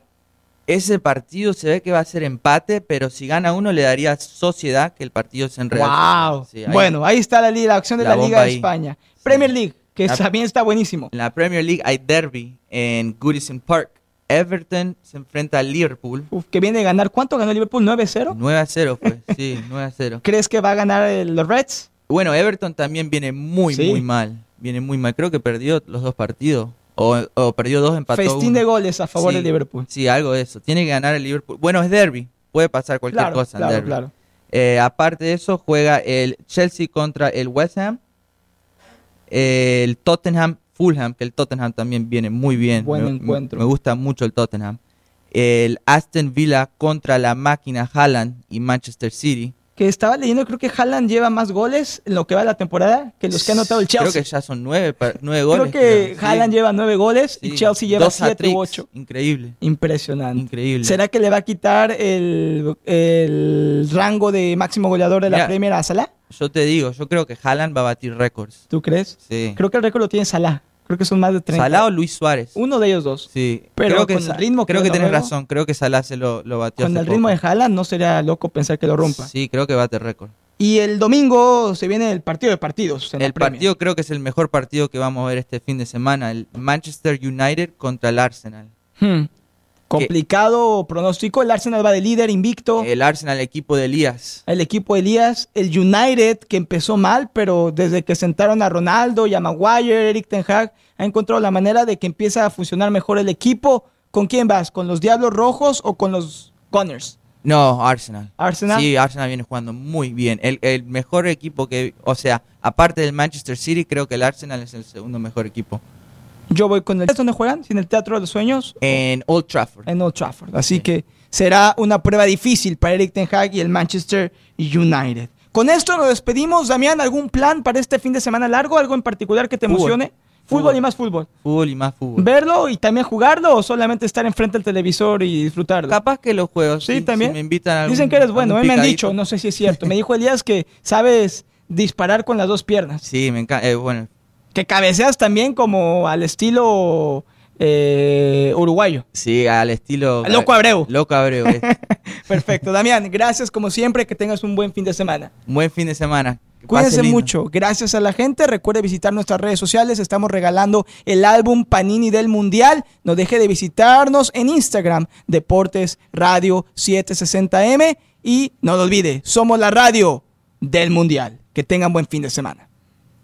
Ese partido se ve que va a ser empate, pero si gana uno le daría sociedad que el partido se enreda. ¡Wow! Sí, ahí- bueno, ahí está la, la acción de La Liga de ahí. España. Premier League, que La- también está buenísimo. En la Premier League hay derby en Goodison Park. Everton se enfrenta al Liverpool. Uf, que viene a ganar. ¿Cuánto ganó Liverpool? ¿9-0? 9 a 0 fue, sí, 9 a 0. ¿Crees que va a ganar el- los Reds? Bueno, Everton también viene muy, Sí. muy mal. Viene muy mal. Creo que perdió los dos partidos. O, o perdió dos, empató Festín uno. de goles a favor Sí, de Liverpool. Sí, algo de eso. Tiene que ganar el Liverpool. Bueno, es derby. Puede pasar cualquier Claro, cosa en claro, derby. claro. Eh, aparte de eso, juega el Chelsea contra el West Ham. El Tottenham, Fulham, que el Tottenham también viene muy bien. Buen me, encuentro. me gusta mucho el Tottenham. El Aston Villa contra la máquina Haaland y Manchester City. Que estaba leyendo, creo que Haaland lleva más goles en lo que va la temporada que los que ha anotado el Chelsea. Creo que ya son nueve, nueve Creo goles. que sí. Haaland lleva nueve goles y. Chelsea lleva Dos siete u ocho. Increíble, Impresionante. increíble. ¿Será que le va a quitar el, el rango de máximo goleador de la. Premier a Salah? Yo te digo, yo creo que Haaland va a batir récords. ¿Tú crees? Sí. Creo que el récord lo tiene Salah. Creo que son más de 30. Salah o Luis Suárez. Uno de ellos dos. Sí. Pero creo que con el ritmo que creo que luego- razón. Creo que Salah se lo, lo batió Con el ritmo de Haaland no sería loco pensar que lo rompa. Sí, creo que bate récord. Y el domingo se viene el partido de partidos. en El partido creo que es el mejor partido que vamos a ver este fin de semana. El Manchester United contra el Arsenal. Hmm. Complicado pronóstico. El Arsenal va de líder invicto. El Arsenal, equipo de Elías. el equipo de Elías, el United que empezó mal, pero desde que sentaron a Ronaldo y a Maguire, Eric Ten Hag, ha encontrado la manera de que empieza a funcionar mejor el equipo. ¿Con quién vas? ¿Con los Diablos Rojos o con los Gunners? No, Arsenal. Arsenal. Sí, Arsenal viene jugando muy bien. El, el mejor equipo que, o sea, aparte del Manchester City, creo que el Arsenal es el segundo mejor equipo. Yo voy con el... ¿Dónde juegan? ¿En el Teatro de los Sueños? En Old Trafford. En Old Trafford. Así Sí. que será una prueba difícil para Eric Ten Hag y el Manchester United. Con esto nos despedimos. Damián, ¿algún plan para este fin de semana largo? ¿Algo en particular que te Fútbol. emocione? Fútbol y más fútbol. Fútbol y más fútbol. ¿Verlo y también jugarlo o solamente estar enfrente del televisor y disfrutarlo? Capaz que los juegos. Sí, si- también. si me invitan a algún- Dicen que eres bueno, eh, me han dicho, no sé si es cierto. Me dijo Elías que sabes disparar con las dos piernas. Sí, me encanta. eh, bueno, Que cabeceas también como al estilo eh, uruguayo. sí, al estilo. Loco Abreu. Loco Abreu. eh. Perfecto. Damián, gracias como siempre. Que tengas un buen fin de semana. Buen fin de semana. Cuídense mucho. Gracias a la gente. Recuerde visitar nuestras redes sociales. Estamos regalando el álbum Panini del Mundial. No deje de visitarnos en Instagram, Deportes Radio 760M. Y no lo olvide, somos la radio del Mundial. Que tengan buen fin de semana.